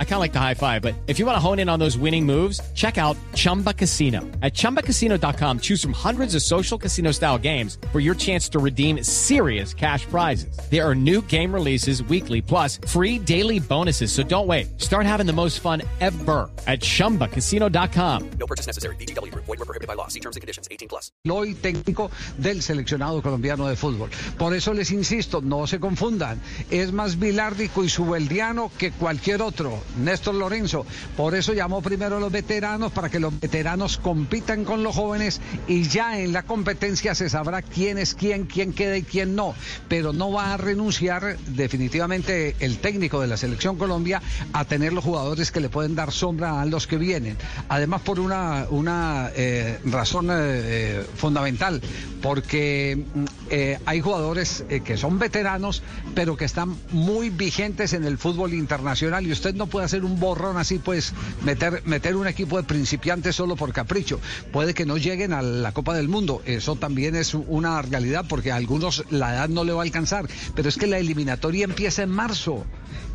I kind of like the high five, but if you want to hone in on those winning moves, check out Chumba Casino. At ChumbaCasino.com, choose from hundreds of social casino style games for your chance to redeem serious cash prizes. There are new game releases weekly, plus free daily bonuses. So don't wait. Start having the most fun ever at ChumbaCasino.com. No purchase necessary. BGW. Void were prohibited by law. See terms and conditions. 18 plus. Hoy técnico del seleccionado colombiano de fútbol. Por eso les insisto, no se confundan. Es más bilárdico y subeldiano que cualquier otro, Néstor Lorenzo. Por eso llamó primero a los veteranos para que los veteranos compitan con los jóvenes y ya en la competencia se sabrá quién es quién, quién queda y quién no. Pero no va a renunciar definitivamente el técnico de la selección Colombia a tener los jugadores que le pueden dar sombra a los que vienen. Además por una, una eh, razón eh, fundamental, porque mm, eh, hay jugadores eh, que son veteranos, pero que están muy vigentes en el fútbol internacional y usted no puede hacer un borrón así, pues meter, meter un equipo de principiantes solo por capricho. Puede que no lleguen a la Copa del Mundo, eso también es una realidad porque a algunos la edad no le va a alcanzar, pero es que la eliminatoria empieza en marzo.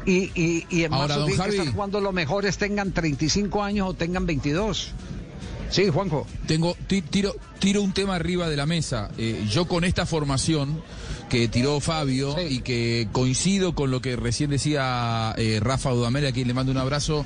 Y, y, y en Ahora, marzo don tiene que estar jugando los mejores tengan 35 años o tengan 22. Sí, Juanjo. Tengo, ti- tiro, tiro un tema arriba de la mesa. Eh, yo con esta formación que tiró Fabio Sí. y que coincido con lo que recién decía eh, Rafa Dudamel, a quien le mando un abrazo,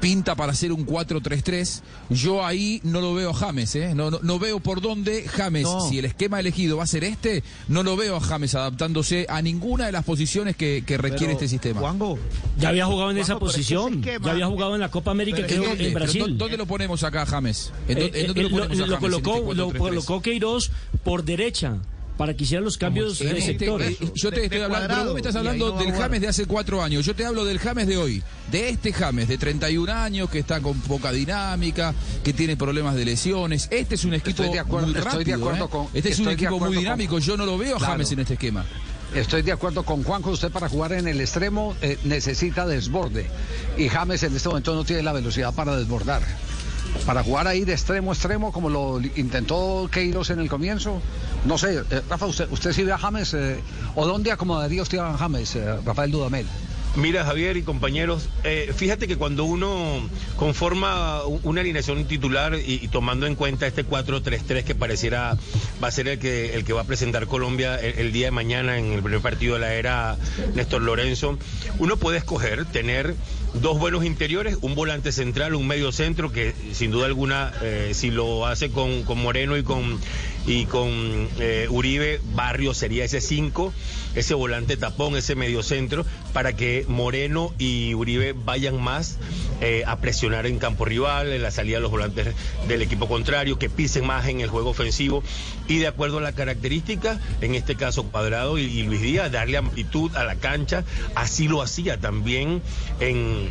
pinta para hacer un 4-3-3. Yo ahí no lo veo a James, ¿eh? No, no, no veo por dónde James, No. si el esquema elegido va a ser este, no lo veo a James adaptándose a ninguna de las posiciones que, que requiere este sistema. Juanjo, Ya había jugado en esa posición. esquema- Ya había jugado en la Copa América, ¿En Brasil. dó- ¿Dónde lo ponemos acá, James? ¿En, Eh, dó- en dónde eh, lo lo, ponemos a lo James colocó, este lo 4-3-3? colocó Queiroz por derecha para que hiciera los cambios de este- sectores. eh, yo te De- estoy de hablando, pero cuadrado, vos me estás hablando no del. James de hace cuatro años. Yo te hablo del James de hoy, de este James de 31 años que está con poca dinámica, que tiene problemas de lesiones. Este es un equipo Estoy de acuerdo- muy estoy rápido. de acuerdo ¿eh? con- este es un estoy equipo muy con- dinámico. Yo no lo veo a Claro. James en este esquema. Estoy de acuerdo con Juanjo, usted para jugar en el extremo eh, necesita desborde y James en este momento no tiene la velocidad para desbordar. Para jugar ahí de extremo a extremo como lo intentó Queiroz en el comienzo, no sé, eh, Rafa, usted, usted a James eh, o dónde acomodaría usted a James, eh, Rafael Dudamel. Mira, Javier y compañeros, fíjate que cuando uno conforma una alineación titular y, y tomando en cuenta este 4-3-3 que pareciera va a ser el que, el que va a presentar Colombia el, el día de mañana en el primer partido de la era Néstor Lorenzo, uno puede escoger tener dos buenos interiores, un volante central, un medio centro que sin duda alguna, eh, si lo hace con, con Moreno y con, y con eh, Uribe, Barrio sería ese 5, ese volante tapón, ese medio centro, para que Moreno y Uribe vayan más eh, a presionar en campo rival, en la salida de los volantes del equipo contrario, que pisen más en el juego ofensivo y de acuerdo a la característica, en este caso Cuadrado y, Luis Díaz, darle amplitud a la cancha, así lo hacía también en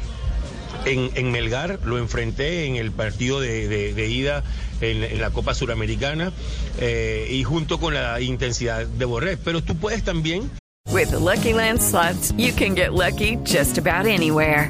en, Melgar, lo enfrenté en el partido de, ida en, la Copa Suramericana eh, y junto con la intensidad de Borré. Pero tú puedes también With the Lucky Land slots, you can get lucky just about anywhere.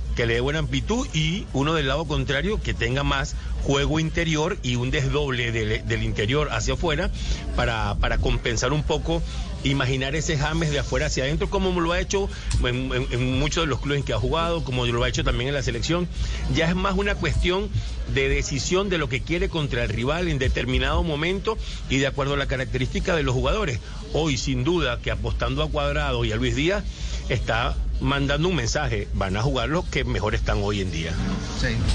que le dé buena amplitud y uno del lado contrario que tenga más juego interior y un desdoble del, interior hacia afuera para, para compensar un poco, imaginar ese James de afuera hacia adentro, como lo ha hecho en, muchos de los clubes que ha jugado, como lo ha hecho también en la selección. Ya es más una cuestión de decisión de lo que quiere contra el rival en determinado momento y de acuerdo a la característica de los jugadores. Hoy, sin duda, que apostando a Cuadrado y a Luis Díaz, está mandando un mensaje, van a jugar los que mejor están hoy en día.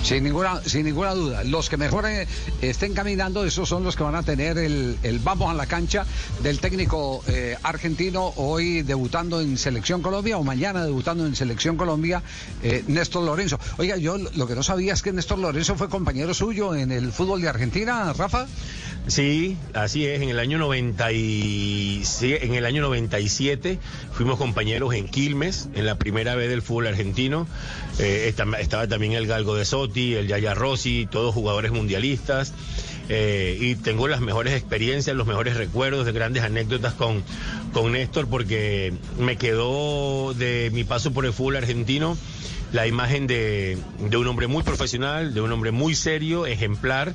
Sin ninguna, sin ninguna duda. Los que mejor eh, estén caminando, esos son los que van a tener el, el vamos a la cancha del técnico eh, argentino hoy debutando en Selección Colombia o mañana debutando en Selección Colombia, eh, Néstor Lorenzo. Oiga, yo lo que no sabía es que Néstor Lorenzo fue compañero suyo en el fútbol de Argentina, Rafa. Sí, así es. En el año 90 y, sí, en el año 97 fuimos compañeros en Quilmes, en la primera vez del fútbol argentino. Eh, esta- estaba también el Galgo de Sotti, el Yaya Rossi, todos jugadores mundialistas. Eh, y tengo las mejores experiencias, los mejores recuerdos, de grandes anécdotas con, con Néstor, porque me quedó de mi paso por el fútbol argentino la imagen de, de un hombre muy profesional, de un hombre muy serio, ejemplar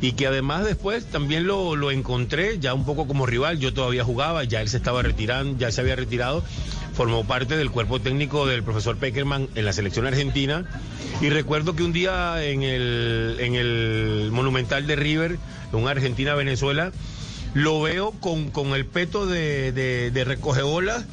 y que además después también lo, lo encontré ya un poco como rival, yo todavía jugaba, ya él se estaba retirando, ya se había retirado, formó parte del cuerpo técnico del profesor Peckerman en la selección argentina. Y recuerdo que un día en el, en el Monumental de River, en Argentina-Venezuela, lo veo con, con el peto de, de, de recogebolas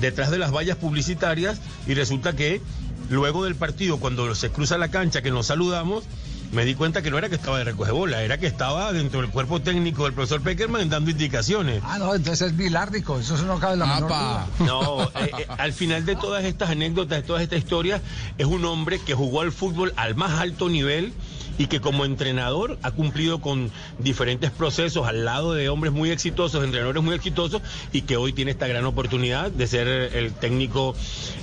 detrás de las vallas publicitarias y resulta que luego del partido, cuando se cruza la cancha, que nos saludamos, me di cuenta que no era que estaba de recogebola, era que estaba dentro del cuerpo técnico del profesor Peckerman dando indicaciones. Ah, no, entonces es bilárdico, eso no cabe en la menor Apa. duda. No, eh, eh, al final de todas estas anécdotas, de todas estas historias, es un hombre que jugó al fútbol al más alto nivel y que como entrenador ha cumplido con diferentes procesos al lado de hombres muy exitosos, entrenadores muy exitosos, y que hoy tiene esta gran oportunidad de ser el técnico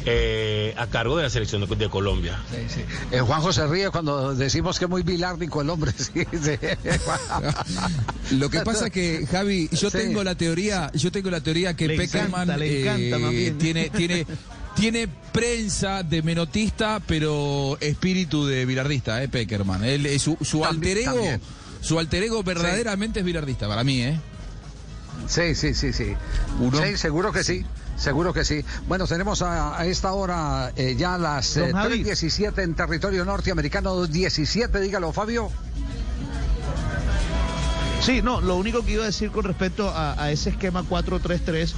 eh, a cargo de la selección de, de Colombia. Sí, sí. Eh, Juanjo se ríe cuando decimos que es muy bilárdico el hombre. Sí, sí. Lo que pasa es que, Javi, yo Sí. tengo la teoría, yo tengo la teoría que Le Peckerman encanta, le encanta, eh, tiene, tiene, tiene prensa de menotista, pero espíritu de bilardista, eh, Peckerman. Él, eh, su, su También, alter ego, también. su alter ego verdaderamente es bilardista, para mí, eh. Sí, sí, sí, sí. Uno. Sí, seguro que sí. Seguro que sí. Bueno, tenemos a, a esta hora eh, ya las Don eh, Javi. 3.17 en territorio norteamericano, 17, dígalo, Fabio. Sí, no, lo único que iba a decir con respecto a, a ese esquema 4-3-3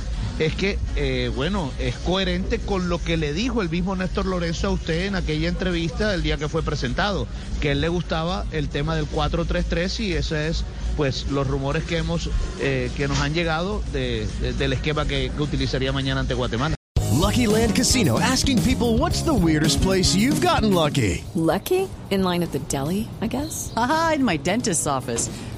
es que, eh, bueno, es coherente con lo que le dijo el mismo Néstor Lorenzo a usted en aquella entrevista el día que fue presentado, que a él le gustaba el tema del 4-3-3 y ese es, pues, los rumores que hemos, eh, que nos han llegado de- de- del esquema que, que utilizaría mañana ante Guatemala. Lucky Land Casino asking people what's the weirdest place you've gotten lucky? Lucky? In line at the deli, I guess? Aha, in my dentist's office.